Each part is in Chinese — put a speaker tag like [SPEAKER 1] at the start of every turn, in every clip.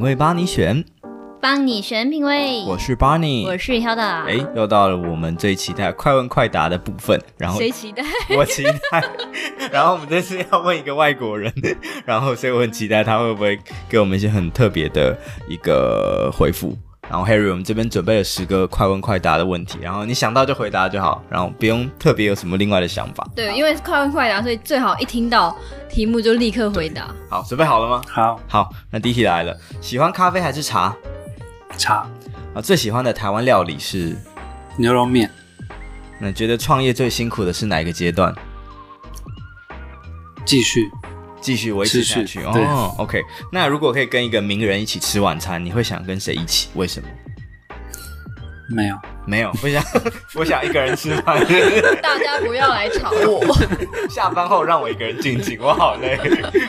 [SPEAKER 1] 品味帮你选，
[SPEAKER 2] 帮你选品味。
[SPEAKER 1] 我是 Barney，
[SPEAKER 2] 我是 Hilda。
[SPEAKER 1] 哎，又到了我们最期待快问快答的部分。然后
[SPEAKER 2] 谁期待？
[SPEAKER 1] 我期待。然后我们这次要问一个外国人，然后所以我很期待他会不会给我们一些很特别的一个回复。然后 Harry，我们这边准备了十个快问快答的问题，然后你想到就回答就好，然后不用特别有什么另外的想法。
[SPEAKER 2] 对，因为是快问快答，所以最好一听到题目就立刻回答。
[SPEAKER 1] 好，准备好了吗？
[SPEAKER 3] 好，
[SPEAKER 1] 好，那第一题来了，喜欢咖啡还是茶？
[SPEAKER 3] 茶。
[SPEAKER 1] 啊，最喜欢的台湾料理是
[SPEAKER 3] 牛肉面。
[SPEAKER 1] 那觉得创业最辛苦的是哪一个阶段？
[SPEAKER 3] 继续。
[SPEAKER 1] 继续维持下去哦。OK，那如果可以跟一个名人一起吃晚餐，你会想跟谁一起？为什么？
[SPEAKER 3] 没有，
[SPEAKER 1] 没有，不想，我想一个人吃饭。
[SPEAKER 2] 大家不要来吵我。
[SPEAKER 1] 下班后让我一个人静静，我好累。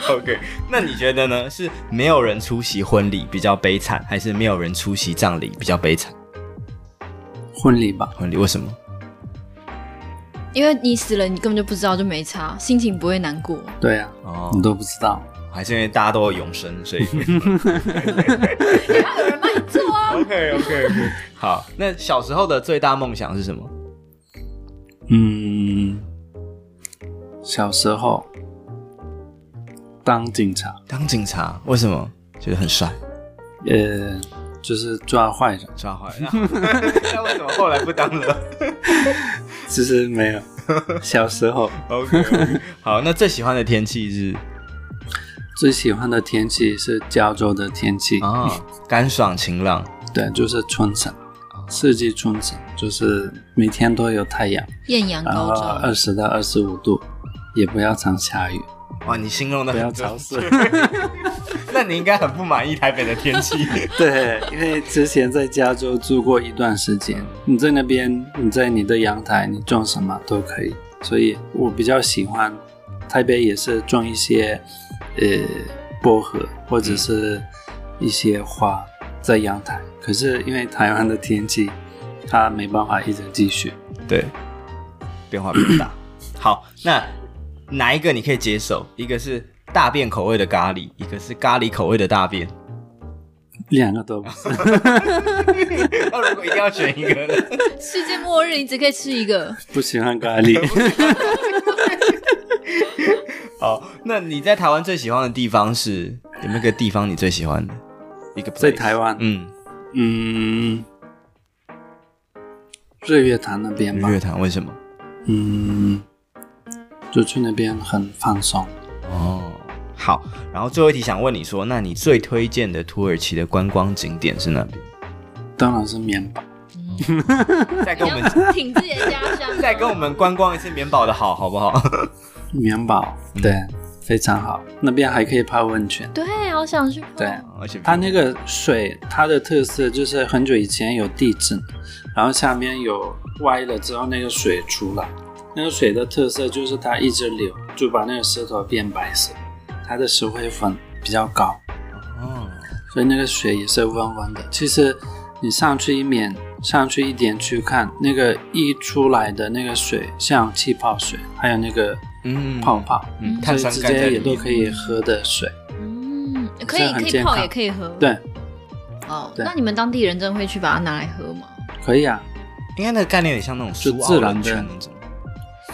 [SPEAKER 1] OK，那你觉得呢？是没有人出席婚礼比较悲惨，还是没有人出席葬礼比较悲惨？
[SPEAKER 3] 婚礼吧，
[SPEAKER 1] 婚礼为什么？
[SPEAKER 2] 因为你死了，你根本就不知道，就没差，心情不会难过。
[SPEAKER 3] 对呀、啊，哦，你都不知道，
[SPEAKER 1] 还是因为大家都会永生，所以
[SPEAKER 2] 还有人帮你做啊。
[SPEAKER 1] OK OK OK，好，那小时候的最大梦想是什么？
[SPEAKER 3] 嗯，小时候当警察。
[SPEAKER 1] 当警察为什么？觉得很帅。
[SPEAKER 3] 呃，就是抓坏人，
[SPEAKER 1] 抓坏人。那为什么后来不当了？
[SPEAKER 3] 其实没有，小时候。
[SPEAKER 1] OK。好，那最喜欢的天气是？
[SPEAKER 3] 最喜欢的天气是加州的天气啊，
[SPEAKER 1] 哦，干爽晴朗。
[SPEAKER 3] 对，就是春城，四季春城，就是每天都有太阳，
[SPEAKER 2] 艳阳高照，
[SPEAKER 3] 二十到二十五度，也不要常下雨。
[SPEAKER 1] 哇，你形容的
[SPEAKER 3] 不要潮湿。
[SPEAKER 1] 那你应该很不满意台北的天气。
[SPEAKER 3] 对，因为之前在加州住过一段时间，你在那边，你在你的阳台，你种什么都可以，所以我比较喜欢台北，也是种一些呃薄荷或者是一些花在阳台。嗯、可是因为台湾的天气，它没办法一直继续，
[SPEAKER 1] 对，变化比较大。好，那。哪一个你可以接受？一个是大便口味的咖喱，一个是咖喱口味的大便，
[SPEAKER 3] 两个都不是。
[SPEAKER 1] 那 如果一定要选一个呢？
[SPEAKER 2] 世界末日，你只可以吃一个。
[SPEAKER 3] 不喜欢咖喱。
[SPEAKER 1] 好，那你在台湾最喜欢的地方是有没有个地方你最喜欢的？一个
[SPEAKER 3] 在台湾，
[SPEAKER 1] 嗯
[SPEAKER 3] 嗯，日月潭那边吧。
[SPEAKER 1] 日月潭为什么？
[SPEAKER 3] 嗯。就去那边很放松
[SPEAKER 1] 哦。好，然后最后一题想问你说，那你最推荐的土耳其的观光景点是哪边？
[SPEAKER 3] 当然是棉堡。
[SPEAKER 1] 嗯、再跟我们
[SPEAKER 2] 挺自己的家乡，
[SPEAKER 1] 再跟我们观光一次棉堡的好，好不好？
[SPEAKER 3] 棉堡对、嗯，非常好，那边还可以泡温泉。
[SPEAKER 2] 对，我想去泡。
[SPEAKER 3] 对，而且它那个水，它的特色就是很久以前有地震，然后下面有歪了之后，那个水出来。那个水的特色就是它一直流，就把那个石头变白色。它的石灰粉比较高，哦，所以那个水也是温温的。其实你上去一面，上去一点去看，那个溢出来的那个水像气泡水，还有那个嗯泡泡，嗯，所以直接也都可以喝的水。
[SPEAKER 2] 嗯，可以可以泡也可以喝。
[SPEAKER 3] 对，
[SPEAKER 2] 哦，那你们当地人真的会去把它拿来喝吗？
[SPEAKER 3] 可以啊，
[SPEAKER 1] 应该那个概念也像那种
[SPEAKER 3] 就自然泉
[SPEAKER 1] 那种。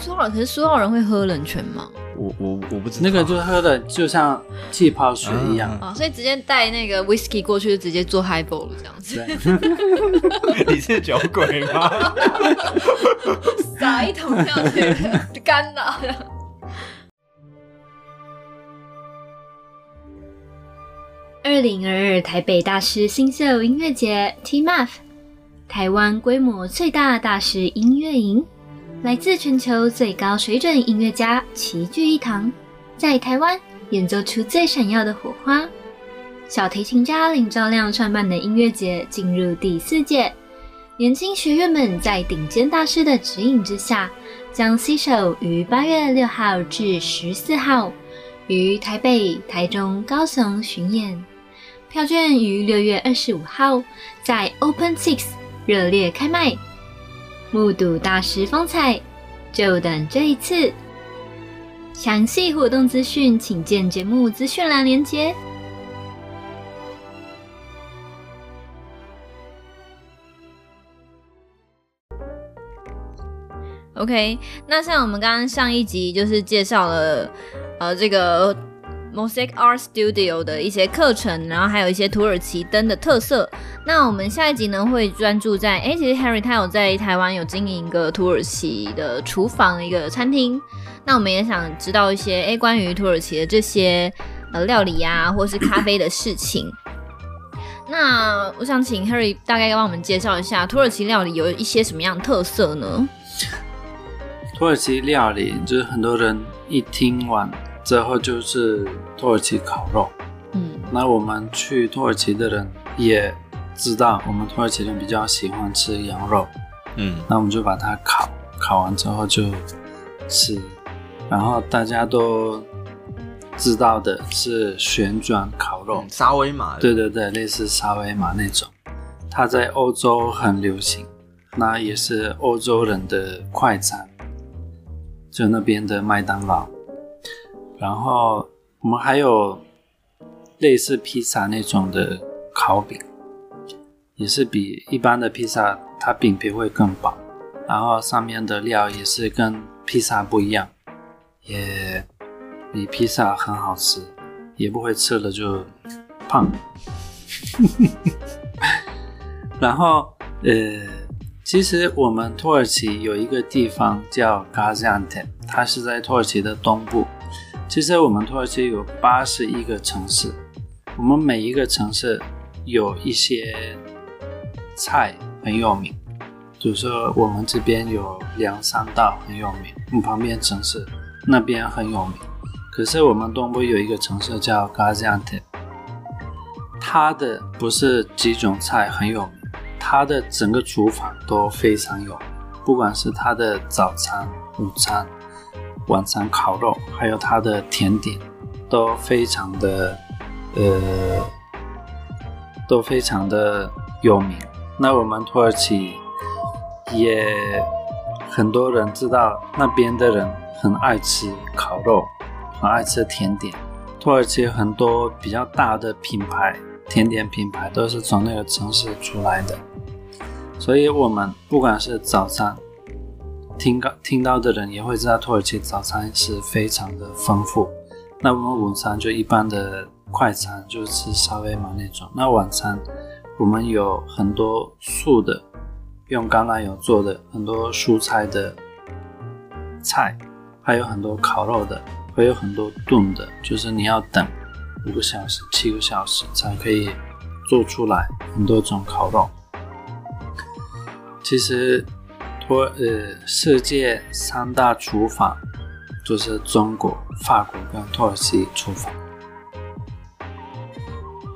[SPEAKER 2] 苏澳，可是苏澳人会喝冷泉吗？
[SPEAKER 1] 我我我不知道，
[SPEAKER 3] 那个就喝的就像气泡水一样啊、
[SPEAKER 2] 哦，所以直接带那个 whisky 过去就直接做 highball 了这样子。
[SPEAKER 1] 你是酒鬼吗？
[SPEAKER 2] 撒一桶下去，干了。二零二二台北大师新秀音乐节 TMF，台湾规模最大大师音乐营。来自全球最高水准音乐家齐聚一堂，在台湾演奏出最闪耀的火花。小提琴家林昭亮创办的音乐节进入第四届，年轻学员们在顶尖大师的指引之下，将携手于八月六号至十四号于台北、台中、高雄巡演。票券于六月二十五号在 Open Six 热烈开卖。目睹大师风采就等这一次。详细活动资讯请见节目资讯栏连接。Ok 那像我们刚刚上一集就是介绍了呃这个 Mosaic Art Studio 的一些课程，然后还有一些土耳其灯的特色。那我们下一集呢会专注在，哎，其实 Harry 他有在台湾有经营一个土耳其的厨房的一个餐厅。那我们也想知道一些哎关于土耳其的这些呃料理呀，或是咖啡的事情。那我想请 Harry 大概帮我们介绍一下土耳其料理有一些什么样的特色呢？
[SPEAKER 3] 土耳其料理就是很多人一听完之后就是土耳其烤肉，嗯，那我们去土耳其的人也知道，我们土耳其人比较喜欢吃羊肉，嗯，那我们就把它烤，烤完之后就吃，然后大家都知道的是旋转烤肉，
[SPEAKER 1] 嗯、沙威玛，
[SPEAKER 3] 对对对，类似沙威玛那种，它在欧洲很流行，那也是欧洲人的快餐。就那边的麦当劳，然后我们还有类似披萨那种的烤饼，也是比一般的披萨，它饼皮会更薄，然后上面的料也是跟披萨不一样，也比披萨很好吃，也不会吃了就胖。然后呃。其实我们土耳其有一个地方叫 Gaziantep，它是在土耳其的东部。其实我们土耳其有八十一个城市，我们每一个城市有一些菜很有名，比如说我们这边有两三道很有名，我们旁边城市那边很有名。可是我们东部有一个城市叫 Gaziantep，它的不是几种菜很有名。它的整个厨房都非常有名，不管是它的早餐、午餐、晚餐烤肉，还有它的甜点，都非常的，呃，都非常的有名。那我们土耳其也很多人知道，那边的人很爱吃烤肉，很爱吃甜点。土耳其很多比较大的品牌，甜点品牌都是从那个城市出来的。所以，我们不管是早餐，听到听到的人也会知道，土耳其早餐是非常的丰富。那我们午餐就一般的快餐，就吃沙威玛那种。那晚餐，我们有很多素的，用橄榄油做的很多蔬菜的菜，还有很多烤肉的，还有很多炖的，就是你要等五个小时、七个小时才可以做出来很多种烤肉。其实，波呃，世界三大厨房就是中国、法国跟土耳其厨房。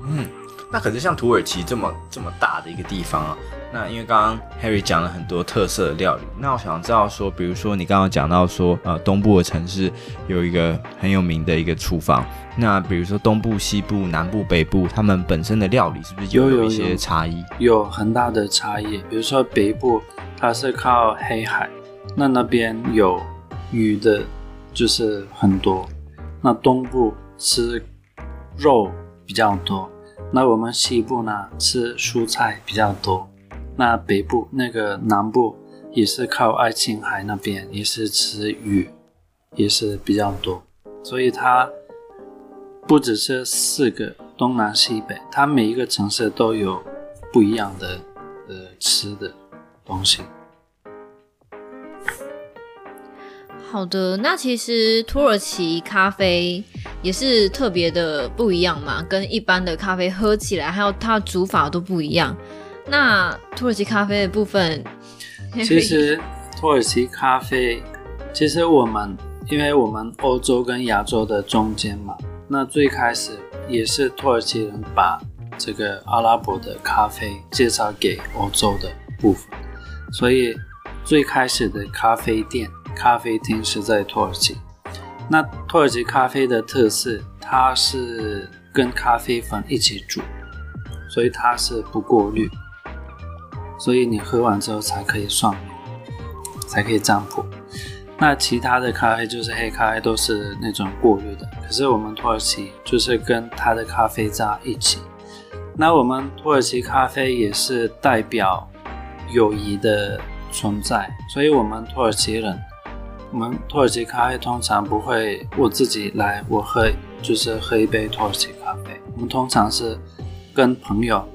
[SPEAKER 1] 嗯，那可是像土耳其这么这么大的一个地方啊，那因为刚刚 Harry 讲了很多特色的料理，那我想知道说，比如说你刚刚讲到说，呃，东部的城市有一个很有名的一个厨房，那比如说东部、西部、南部、北部，他们本身的料理是不是有有一些差异？
[SPEAKER 3] 有。很大的差异。比如说北部，它是靠黑海，那那边有。鱼的，就是很多。那东部吃肉比较多，那我们西部呢，吃蔬菜比较多。那北部那个南部也是靠爱琴海那边，也是吃鱼，也是比较多，所以它不只是四个东南西北，它每一个城市都有不一样的呃吃的东西。
[SPEAKER 2] 好的，那其实土耳其咖啡也是特别的不一样嘛，跟一般的咖啡喝起来，还有它煮法都不一样。那土耳其咖啡的部分，
[SPEAKER 3] 其实土耳其咖啡，其实我们因为我们欧洲跟亚洲的中间嘛，那最开始也是土耳其人把这个阿拉伯的咖啡介绍给欧洲的部分，所以最开始的咖啡店、咖啡厅是在土耳其。那土耳其咖啡的特色，它是跟咖啡粉一起煮，所以它是不过滤。所以你喝完之后才可以算，才可以占卜。那其他的咖啡就是黑咖啡，都是那种过滤的。可是我们土耳其就是跟它的咖啡渣一起。那我们土耳其咖啡也是代表友谊的存在，所以我们土耳其人，我们土耳其咖啡通常不会我自己来，我喝就是喝一杯土耳其咖啡。我们通常是跟朋友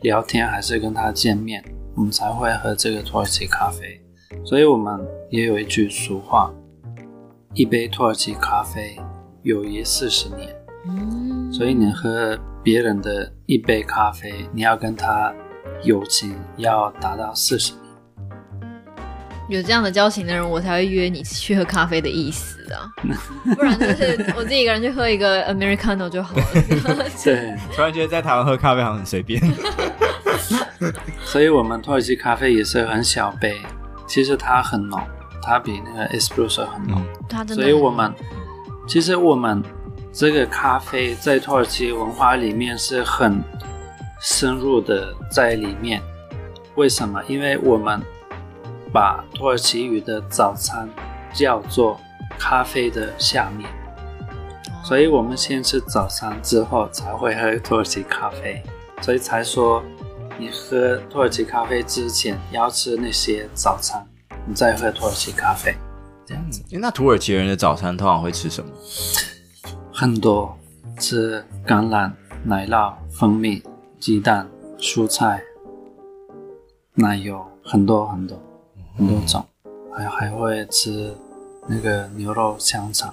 [SPEAKER 3] 聊天，还是跟他见面，我们才会喝这个土耳其咖啡。所以我们也有一句俗话：一杯土耳其咖啡，友谊四十年。嗯，所以你喝别人的一杯咖啡，你要跟他友情要达到四十年。
[SPEAKER 4] 有这样的交情的人，我才会约你去喝咖啡的意思啊，不然就是我自己一个人去喝一个 Americano 就好了。
[SPEAKER 3] 对，
[SPEAKER 1] 突然觉得在台湾喝咖啡好像很随便。
[SPEAKER 3] 所以我们土耳其咖啡也是很小杯，其实它很浓，它比那个 Espresso 很浓。
[SPEAKER 4] 它真的。
[SPEAKER 3] 所以我们其实我们这个咖啡在土耳其文化里面是很深入的在里面。为什么？因为我们。把土耳其语的早餐叫做咖啡的下面，所以我们先吃早餐之后才会喝土耳其咖啡，所以才说你喝土耳其咖啡之前要吃那些早餐，你再喝土耳其咖啡，这样子。
[SPEAKER 1] 那土耳其人的早餐通常会吃什么？
[SPEAKER 3] 很多，吃橄榄、奶酪、蜂蜜、鸡蛋、蔬菜、奶油，很多很多。很多种，还还会吃那个牛肉香肠，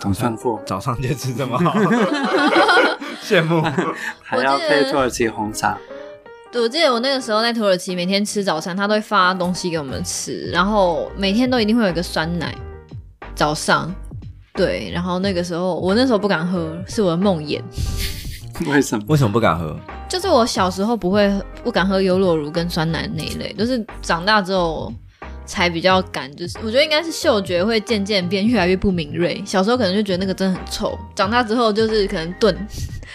[SPEAKER 3] 很丰富。
[SPEAKER 1] 早上就吃这么好，羡慕。
[SPEAKER 3] 还要配土耳其红茶。
[SPEAKER 4] 对，我记得我那个时候在土耳其，每天吃早餐，他都会发东西给我们吃，然后每天都一定会有一个酸奶。早上，对，然后那个时候我那时候不敢喝，是我的梦魇。
[SPEAKER 3] 为什么？
[SPEAKER 1] 为什么不敢喝？
[SPEAKER 4] 就是我小时候不会不敢喝优酪乳跟酸奶那一类，就是长大之后才比较敢。就是我觉得应该是嗅觉会渐渐变越来越不敏锐。小时候可能就觉得那个真的很臭，长大之后就是可能炖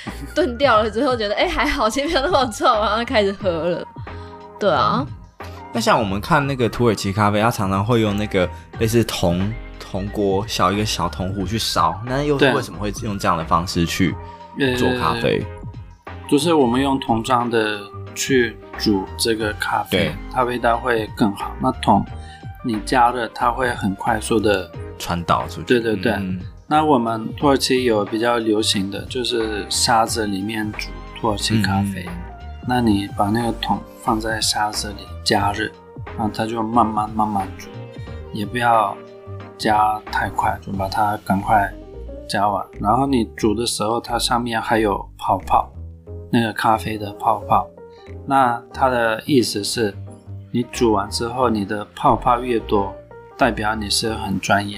[SPEAKER 4] 炖掉了之后觉得哎、欸、还好，其实没有那么臭，然后开始喝了。对啊，
[SPEAKER 1] 那像我们看那个土耳其咖啡，它常常会用那个类似铜铜锅小一个小铜壶去烧，那又是为什么会用这样的方式去做咖啡？
[SPEAKER 3] 就是我们用铜装的去煮这个咖啡，
[SPEAKER 1] 对
[SPEAKER 3] 它味道会更好。那桶你加热，它会很快速的
[SPEAKER 1] 传导出去。
[SPEAKER 3] 对对对。
[SPEAKER 1] 嗯、
[SPEAKER 3] 那我们土耳其有比较流行的就是沙子里面煮土耳其咖啡。嗯、那你把那个桶放在沙子里加热，然后它就慢慢慢慢煮，也不要加太快，就把它赶快加完。然后你煮的时候，它上面还有泡泡。那个咖啡的泡泡，那它的意思是，你煮完之后，你的泡泡越多，代表你是很专业。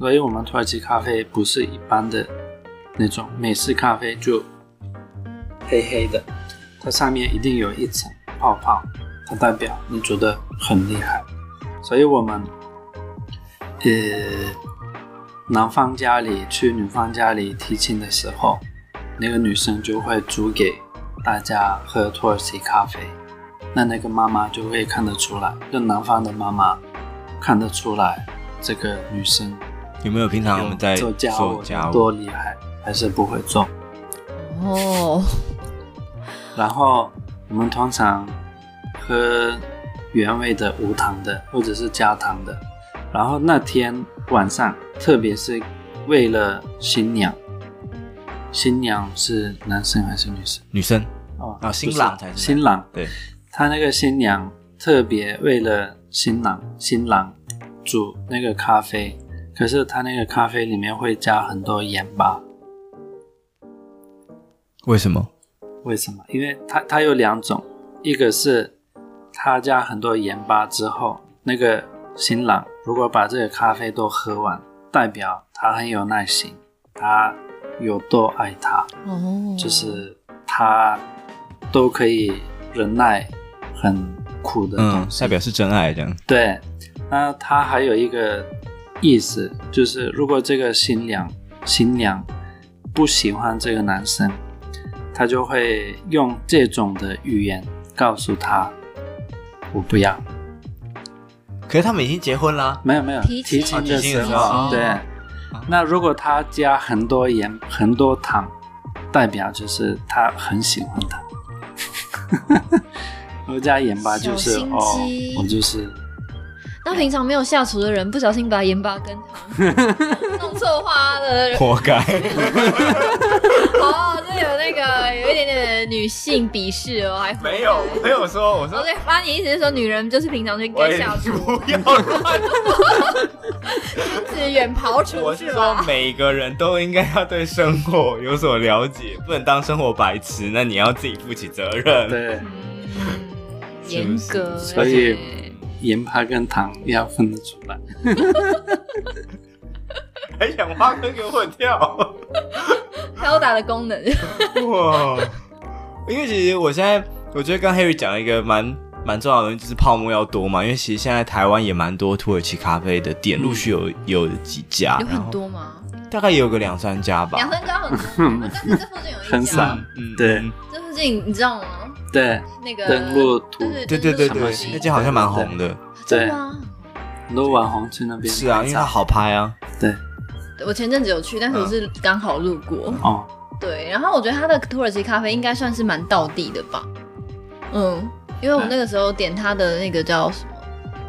[SPEAKER 3] 所以，我们土耳其咖啡不是一般的那种美式咖啡，就黑黑的，它上面一定有一层泡泡，它代表你煮得很厉害。所以我们，呃，男方家里去女方家里提亲的时候。那个女生就会煮给大家喝土耳其咖啡，那那个妈妈就会看得出来，就男方的妈妈看得出来，这个女生
[SPEAKER 1] 有没有平常我们在
[SPEAKER 3] 做家务多厉害，还是不会做
[SPEAKER 4] 哦。
[SPEAKER 3] 然后我们通常喝原味的无糖的或者是加糖的，然后那天晚上，特别是为了新娘。新娘是男生还是女生？
[SPEAKER 1] 女生
[SPEAKER 3] 哦，
[SPEAKER 1] 啊，新郎才是
[SPEAKER 3] 新郎。
[SPEAKER 1] 对，
[SPEAKER 3] 他那个新娘特别为了新郎新郎煮那个咖啡，可是他那个咖啡里面会加很多盐巴。
[SPEAKER 1] 为什么？
[SPEAKER 3] 为什么？因为它它有两种，一个是他加很多盐巴之后，那个新郎如果把这个咖啡都喝完，代表他很有耐心，他。有多爱他，哦，就是他都可以忍耐很苦的东西，
[SPEAKER 1] 代表是真爱这样。
[SPEAKER 3] 对，那他还有一个意思，就是如果这个新娘新娘不喜欢这个男生，他就会用这种的语言告诉他：“我不要。”
[SPEAKER 1] 可是他们已经结婚了，
[SPEAKER 3] 没有没有，提亲的时候，对。那如果他加很多盐、很多糖，代表就是他很喜欢他。我加盐巴就是哦，我就是
[SPEAKER 4] 那平常没有下厨的人，不小心把盐巴跟糖 弄错花了。
[SPEAKER 1] 活该。
[SPEAKER 4] 哦，这有那个有一点点女性鄙视哦，还
[SPEAKER 1] 没有没有说，我说
[SPEAKER 4] 哦，对，把你意思是说女人就是平常就应该下厨，
[SPEAKER 1] 不要乱。
[SPEAKER 4] 是远跑厨
[SPEAKER 1] 我是说
[SPEAKER 4] 吧？
[SPEAKER 1] 每个人都应该要对生活有所了解，不能当生活白痴。那你要自己负起责任。
[SPEAKER 3] 对
[SPEAKER 4] 嗯，严格，
[SPEAKER 3] 所以盐巴跟糖要分得出来。
[SPEAKER 1] 还想挖坑给我跳？
[SPEAKER 4] 挑打的功能。
[SPEAKER 1] 哇！因为其实我现在我觉得刚 Harry 讲了一个蛮蛮重要的东西，就是泡沫要多嘛。因为其实现在台湾也蛮多土耳其咖啡的店，陆续有有几家，
[SPEAKER 4] 有很多吗？
[SPEAKER 1] 大概也有个两三家吧。
[SPEAKER 4] 两三家很多，但是这附近有一家
[SPEAKER 3] 很少。
[SPEAKER 1] 嗯，
[SPEAKER 3] 对
[SPEAKER 1] 嗯
[SPEAKER 4] 这附近你知道吗？
[SPEAKER 3] 对，
[SPEAKER 4] 那个
[SPEAKER 3] 登录图
[SPEAKER 4] 就是
[SPEAKER 1] 对对对对，那家好像蛮红的。
[SPEAKER 3] 对？很多网红去那边
[SPEAKER 1] 是啊，因为它好拍啊。
[SPEAKER 3] 对
[SPEAKER 4] 我前阵子有去，但是我是刚好路过。
[SPEAKER 3] 哦，
[SPEAKER 4] 对，然后我觉得它的土耳其咖啡应该算是蛮道地的吧。嗯，因为我那个时候点它的那个叫什么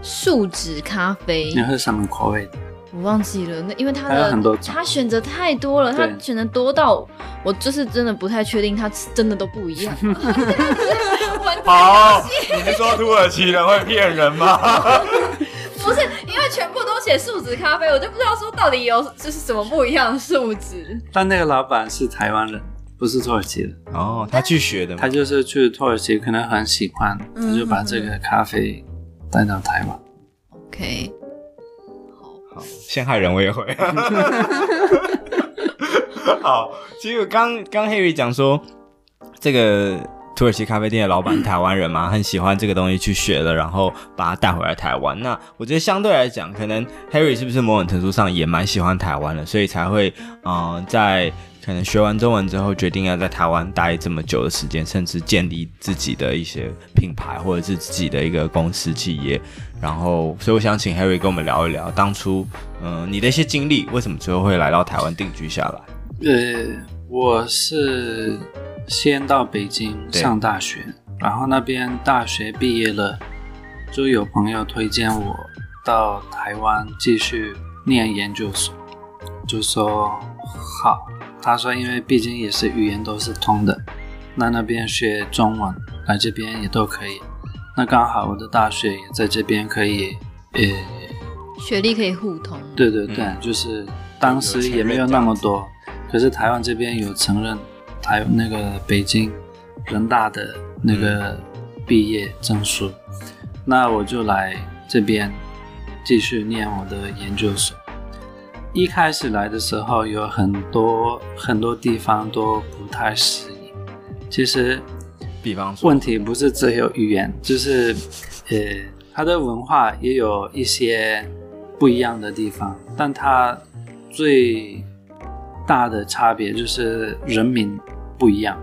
[SPEAKER 4] 树脂咖啡
[SPEAKER 3] 你，喝什么口味的？
[SPEAKER 4] 我忘记了。那因为它
[SPEAKER 3] 还有
[SPEAKER 4] 的
[SPEAKER 3] 很多种
[SPEAKER 4] 它选择太多了，它
[SPEAKER 3] 对
[SPEAKER 4] 选择多到我就是真的不太确定他真的都不一样。
[SPEAKER 1] 好，你是说土耳其人会骗人吗？
[SPEAKER 4] 不是，因为全部都写树脂咖啡，我就不知道说到底有就是什么不一样的树脂。
[SPEAKER 3] 但那个老板是台湾人，不是土耳其人。
[SPEAKER 1] 哦，他去学的
[SPEAKER 3] 他。就是去土耳其，可能很喜欢，
[SPEAKER 4] 嗯
[SPEAKER 3] 他就把这个咖啡带到台湾。
[SPEAKER 4] OK，
[SPEAKER 1] 好，陷害人我也会。好，其实我刚刚 Harry 讲说，这个土耳其咖啡店的老板台湾人嘛，很喜欢这个东西去学了，然后把它带回来台湾。那我觉得相对来讲，可能 Harry 是不是某种程度上也蛮喜欢台湾的，所以才会嗯、在可能学完中文之后，决定要在台湾待这么久的时间，甚至建立自己的一些品牌或者是自己的一个公司企业。然后，所以我想请 Harry 跟我们聊一聊当初嗯、你的一些经历，为什么最后会来到台湾定居下来？
[SPEAKER 3] 呃，我是先到北京上大学，然后那边大学毕业了，就有朋友推荐我到台湾继续念研究所，就说好。他说，因为毕竟也是语言都是通的，那那边学中文来这边也都可以。那刚好我的大学也在这边可以，呃，
[SPEAKER 4] 学历可以互通。
[SPEAKER 3] 对对对，
[SPEAKER 1] 嗯
[SPEAKER 3] 就是当时也没有那么多，可是台湾这边有承认台那个北京人大的那个毕业证书，那我就来这边继续念我的研究所。一开始来的时候，有很多很多地方都不太适应。其实
[SPEAKER 1] 比方说，
[SPEAKER 3] 问题不是只有语言，就是呃，它的文化也有一些不一样的地方，但它最大的差别就是人民不一样。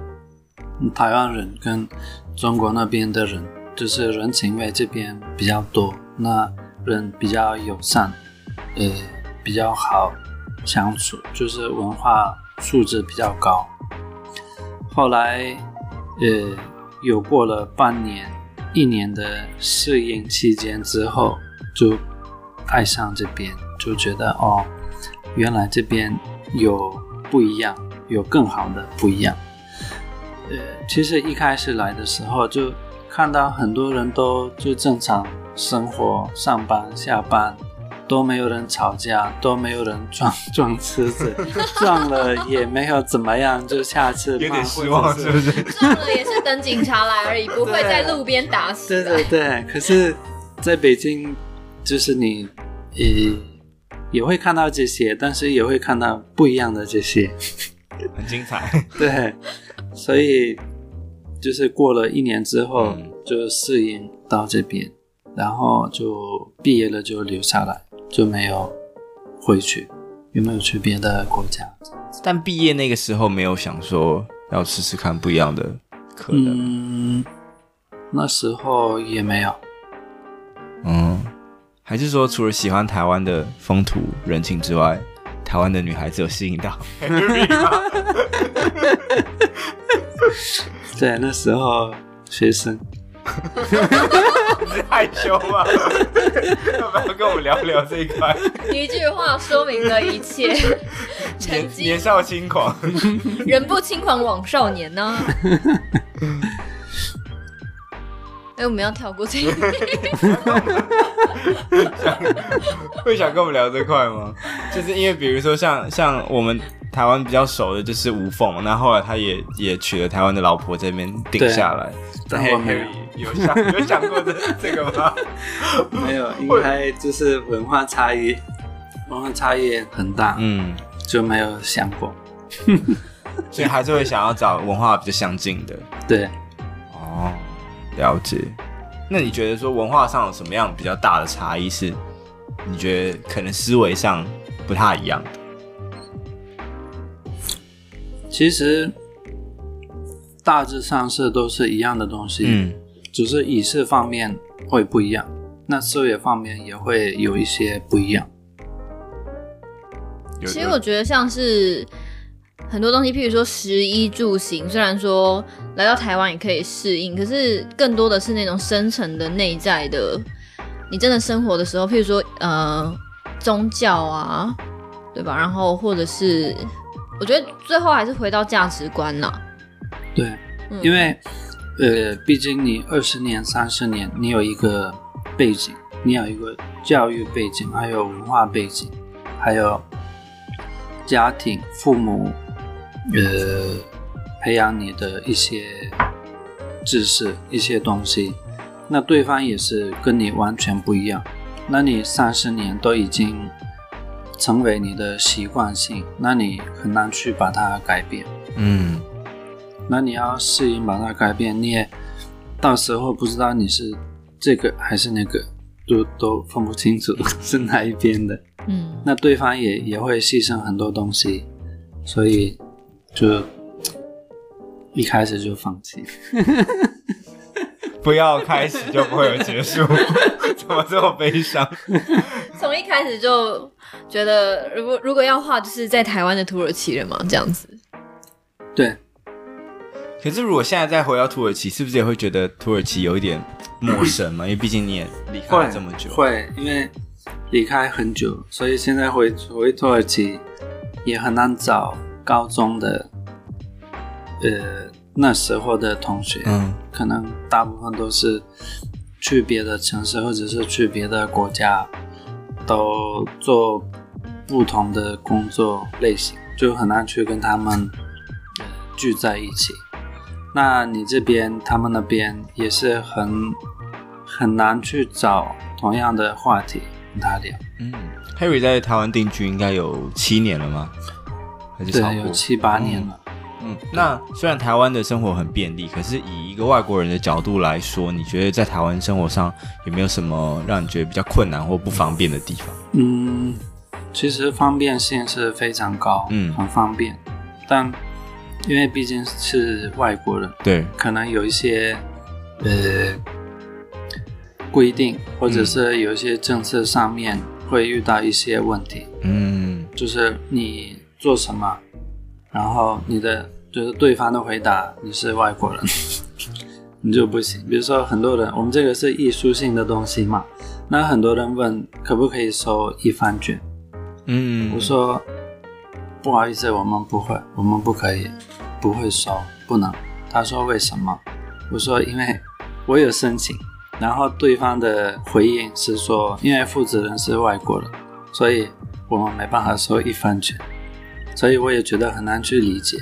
[SPEAKER 3] 台湾人跟中国那边的人，就是人情味这边比较多，那人比较友善，呃。比较好相处，就是文化素质比较高。后来，呃，有过了半年、一年的适应期间之后，就爱上这边，就觉得哦，原来这边有不一样，有更好的不一样。呃，其实一开始来的时候，就看到很多人都就正常生活、上班、下班。都没有人吵架，都没有人撞 撞车子，撞了也没有怎么样，就下次
[SPEAKER 1] 有点失望，是不是？
[SPEAKER 4] 撞了也是等警察来而已，不会在路边打死。
[SPEAKER 3] 对对对，可是在北京，就是你也也会看到这些，但是也会看到不一样的这些，
[SPEAKER 1] 很精彩。
[SPEAKER 3] 对，所以就是过了一年之后，
[SPEAKER 1] 嗯、
[SPEAKER 3] 就适应到这边，然后就毕业了就留下来。就没有回去，有没有去别的国家？
[SPEAKER 1] 但毕业那个时候没有想说要试试看不一样的可能。
[SPEAKER 3] 嗯，那时候也没有。
[SPEAKER 1] 嗯，还是说除了喜欢台湾的风土人情之外，台湾的女孩子有吸引到？
[SPEAKER 3] 对，那时候学生。
[SPEAKER 1] 害羞吗？要不要跟我们聊聊这一块？
[SPEAKER 4] 一句话说明了一切。
[SPEAKER 1] 年年少轻狂，
[SPEAKER 4] 人不轻狂枉少年呢、啊。哎、欸，我们要跳过这一
[SPEAKER 1] 会想跟我们聊这块吗？就是因为比如说像像我们台湾比较熟的就是吴凤，那后来他也也娶了台湾的老婆这边定下
[SPEAKER 3] 来。有
[SPEAKER 1] 想有想过这这个吗？
[SPEAKER 3] 没有，应该就是文化差异，文化差异很大，嗯，就没有想过，
[SPEAKER 1] 所以还是会想要找文化比较相近的。
[SPEAKER 3] 对，
[SPEAKER 1] 哦。了解，那你觉得说文化上有什么样比较大的差异？是你觉得可能思维上不太一样的？
[SPEAKER 3] 其实大致上是都是一样的东西，嗯，只是仪式方面会不一样，那思维方面也会有一些不一样。
[SPEAKER 4] 其实我觉得像是。很多东西，譬如说食衣住行，虽然说来到台湾也可以适应，可是更多的是那种深层的内在的，你真的生活的时候，譬如说呃宗教啊，对吧？然后或者是我觉得最后还是回到价值观呐。
[SPEAKER 3] 对，嗯、因为呃，毕竟你二十年、三十年，你有一个背景，你有一个教育背景，还有文化背景，还有家庭、父母。呃，培养你的一些知识、一些东西，那对方也是跟你完全不一样。那你三十年都已经成为你的习惯性，那你很难去把它改变。嗯，那你要适应把它改变，你也到时候不知道你是这个还是那个，都都分不清楚 是哪一边的。嗯，那对方也也会牺牲很多东西，所以。就一开始就放弃，
[SPEAKER 1] 不要开始就不会有结束，怎么这么悲伤？
[SPEAKER 4] 从一开始就觉得，如果如果要画，就是在台湾的土耳其人嘛，这样子。
[SPEAKER 3] 对。
[SPEAKER 1] 可是如果现在再回到土耳其，是不是也会觉得土耳其有一点陌生嘛？因为毕竟你也离开了这么久。
[SPEAKER 3] 会，因为离开很久，所以现在回回土耳其也很难找。高中的，呃，那时候的同学，嗯，可能大部分都是去别的城市，或者是去别的国家，都做不同的工作类型，就很难去跟他们聚在一起。那你这边，他们那边也是很很难去找同样的话题跟他聊。
[SPEAKER 1] 嗯，Harry 在台湾定居应该有七年了吗？
[SPEAKER 3] 对，有七八年了。
[SPEAKER 1] 嗯，那虽然台湾的生活很便利，可是以一个外国人的角度来说，你觉得在台湾生活上有没有什么让你觉得比较困难或不方便的地方？
[SPEAKER 3] 嗯，其实方便性是非常高，嗯，很方便。但因为毕竟是外国人，
[SPEAKER 1] 对，
[SPEAKER 3] 可能有一些呃规定，或者是有一些政策上面会遇到一些问题。嗯，就是你。做什么？然后你的就是对方的回答，你是外国人，你就不行。比如说很多人，我们这个是艺术性的东西嘛，那很多人问可不可以收一番卷？嗯，我说不好意思，我们不会，我们不可以，不会收，不能。他说为什么？我说因为我有申请，然后对方的回应是说，因为负责人是外国人，所以我们没办法收一番卷。所以我也觉得很难去理解。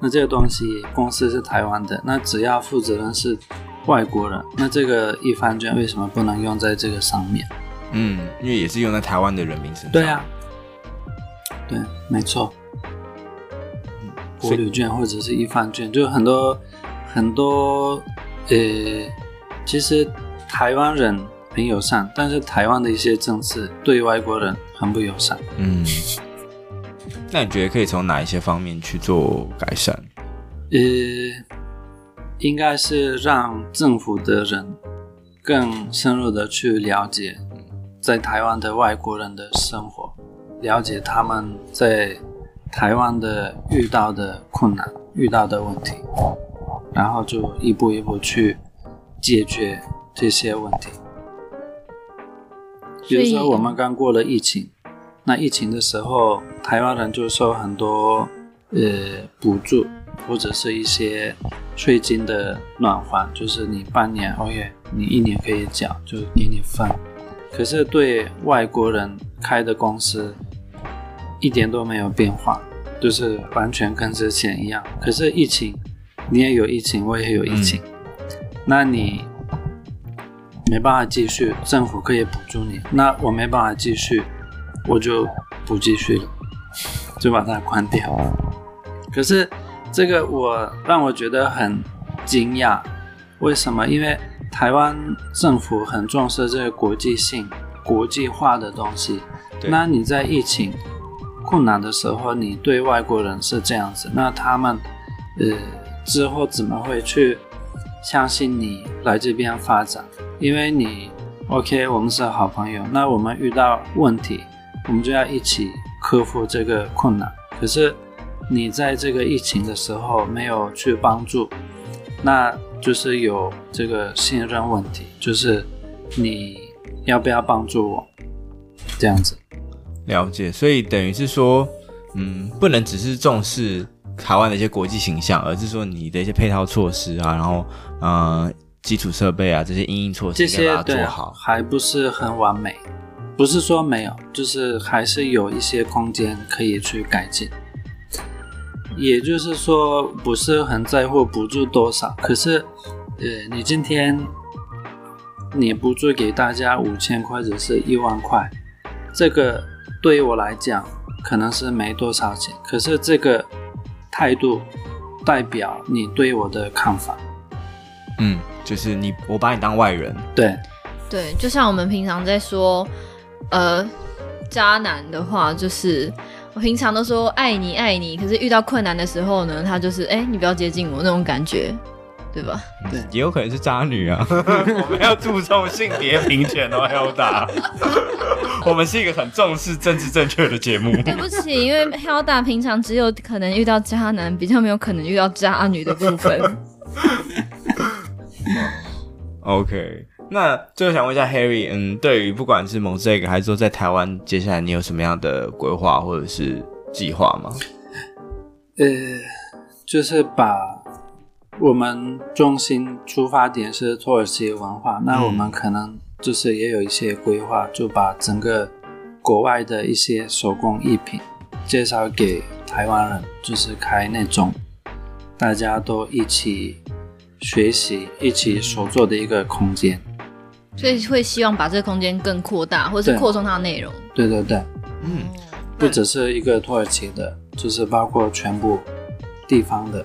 [SPEAKER 3] 那这个东西公司是台湾的，那只要负责人是外国人，那这个一番券为什么不能用在这个上面？
[SPEAKER 1] 嗯，因为也是用在台湾的人民身上。
[SPEAKER 3] 对啊，对，没错。国旅券或者是一番券，就很多很多。呃，其实台湾人很友善，但是台湾的一些政策对外国人很不友善。嗯。
[SPEAKER 1] 那你觉得可以从哪一些方面去做改善？
[SPEAKER 3] 呃，应该是让政府的人更深入的去了解在台湾的外国人的生活，了解他们在台湾的遇到的困难、遇到的问题，然后就一步一步去解决这些问题。比如说，我们刚过了疫情，那疫情的时候，台湾人就收很多呃补助，或者是一些税金的暖环，就是你半年，OK，你一年可以缴，就给你分。可是对外国人开的公司，一点都没有变化，就是完全跟之前一样。可是疫情，你也有疫情，我也有疫情，嗯、那你。没办法继续，政府可以补助你。那我没办法继续，我就不继续了，就把它关掉。可是这个我让我觉得很惊讶，为什么？因为台湾政府很重视这个国际性、国际化的东西。那你在疫情困难的时候，你对外国人是这样子，那他们呃之后怎么会去相信你来这边发展？因为你，OK，我们是好朋友，那我们遇到问题，我们就要一起克服这个困难。可是你在这个疫情的时候没有去帮助，那就是有这个信任问题，就是你要不要帮助我？这样子。
[SPEAKER 1] 了解，所以等于是说，嗯，不能只是重视台湾的一些国际形象，而是说你的一些配套措施啊，然后，嗯。基础设备啊，这些应应措施应该把它做好，
[SPEAKER 3] 还不是很完美。不是说没有，就是还是有一些空间可以去改进。也就是说，不是很在乎补助多少。可是，呃，你今天你补助给大家五千块或者是一万块，这个对于我来讲可能是没多少钱。可是这个态度代表你对我的看法。
[SPEAKER 1] 嗯。就是你，我把你当外人。
[SPEAKER 3] 对，
[SPEAKER 4] 对，就像我们平常在说，呃，渣男的话，就是我平常都说爱你爱你，可是遇到困难的时候呢，他就是哎，你不要接近我那种感觉，对吧？
[SPEAKER 3] 对，
[SPEAKER 1] 也有可能是渣女啊。我们要注重性别平权哦，Hilda。我们是一个很重视政治正确的节目。
[SPEAKER 4] 对不起，因为 Hilda 平常只有可能遇到渣男，比较没有可能遇到渣女的部分。
[SPEAKER 1] OK，那最后想问一下 Harry，嗯，对于不管是 Mosaic 还是说在台湾，接下来你有什么样的规划或者是计划吗？
[SPEAKER 3] 呃，就是把我们中心出发点是土耳其文化，嗯，那我们可能就是也有一些规划，就把整个国外的一些手工艺品介绍给台湾人，就是开那种大家都一起。学习一起手做的一个空间，
[SPEAKER 4] 所以会希望把这个空间更扩大，或者是扩充它的内容。
[SPEAKER 3] 对对对，嗯，不只是一个土耳其的，就是包括全部地方的，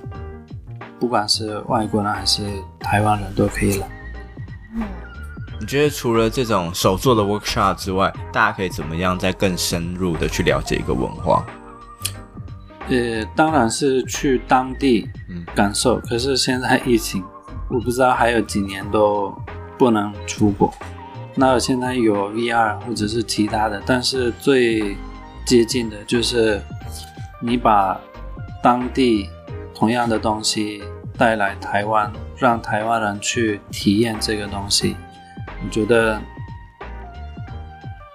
[SPEAKER 3] 不管是外国人还是台湾人都可以来。
[SPEAKER 1] 嗯，你觉得除了这种手做的 workshop 之外，大家可以怎么样再更深入的去了解一个文化？
[SPEAKER 3] 呃，当然是去当地感受。嗯，可是现在疫情，我不知道还有几年都不能出国。那现在有 VR 或者是其他的，但是最接近的就是你把当地同样的东西带来台湾，让台湾人去体验这个东西。我觉得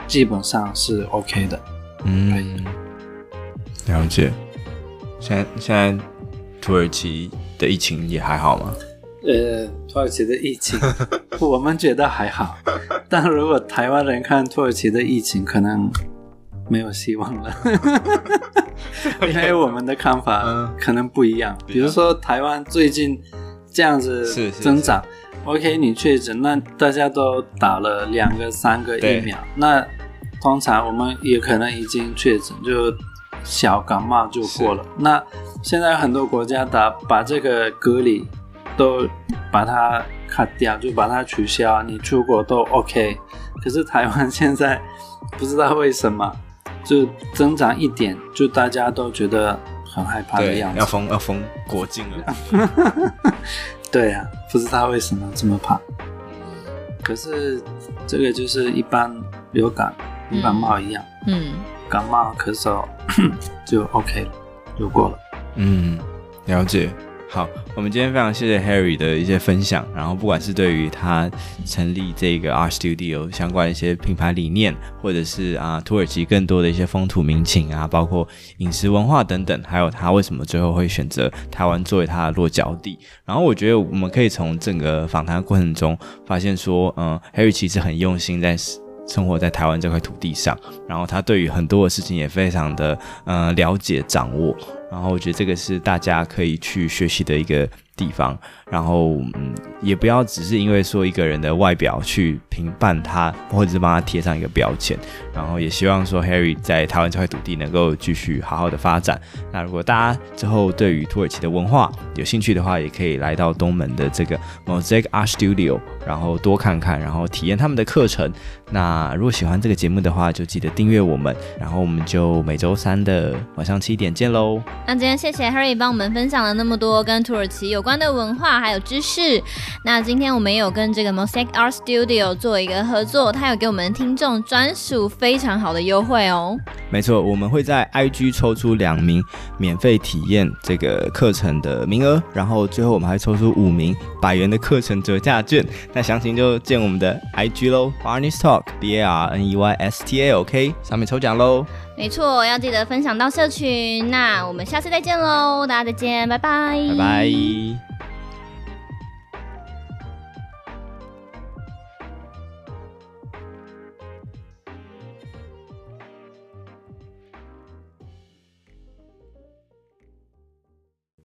[SPEAKER 3] 基本上是 OK 的。
[SPEAKER 1] 嗯，了解。现在现在土耳其的疫情也还好吗？
[SPEAKER 3] 呃，土耳其的疫情，我们觉得还好。但如果台湾人看土耳其的疫情，可能没有希望了，因为我们的看法可能不一样。比如说台湾最近这样子增长，OK，你确诊，那大家都打了两个、三个疫苗，那通常我们也可能已经确诊就。小感冒就过了。那现在很多国家打把这个隔离都把它 cut 掉，就把它取消，你出国都 OK。可是台湾现在不知道为什么就增长一点，就大家都觉得很害怕的样子。
[SPEAKER 1] 要封要封国境了。
[SPEAKER 3] 对呀、啊，不知道为什么这么怕。可是这个就是一般流感、一般感冒一样。嗯。嗯感冒咳嗽 就 OK 了，就过了。
[SPEAKER 1] 嗯，了解。好，我们今天非常谢谢 Harry 的一些分享，然后不管是对于他成立这个 R Studio 相关一些品牌理念，或者是啊土耳其更多的一些风土民情啊，包括饮食文化等等，还有他为什么最后会选择台湾作为他的落脚地。然后我觉得我们可以从整个访谈过程中发现说，嗯，Harry 其实很用心在生活在台湾这块土地上，然后他对于很多的事情也非常的嗯了解掌握。然后我觉得这个是大家可以去学习的一个地方，然后嗯，也不要只是因为说一个人的外表去评判他，或者是帮他贴上一个标签。然后也希望说 Harry 在台湾这块土地能够继续好好的发展。那如果大家之后对于土耳其的文化有兴趣的话，也可以来到东门的这个 Mosaic Art Studio，然后多看看，然后体验他们的课程。那如果喜欢这个节目的话，就记得订阅我们，然后我们就每周三的晚上七点见喽。
[SPEAKER 4] 那今天谢谢 Harry 帮我们分享了那么多跟土耳其有关的文化还有知识。那今天我们有跟这个 Mosaic Art Studio 做一个合作，他有给我们听众专属非常好的优惠哦。
[SPEAKER 1] 没错，我们会在 IG 抽出两名免费体验这个课程的名额，然后最后我们还抽出五名百元的课程折价券。那详情就见我们的 IG 喽，Barney's Talk B A R N E Y S T A OK，上面抽奖喽。
[SPEAKER 4] 没错，要记得分享到社群。那我们下次再见喽，大家再见，拜拜，
[SPEAKER 1] 拜拜。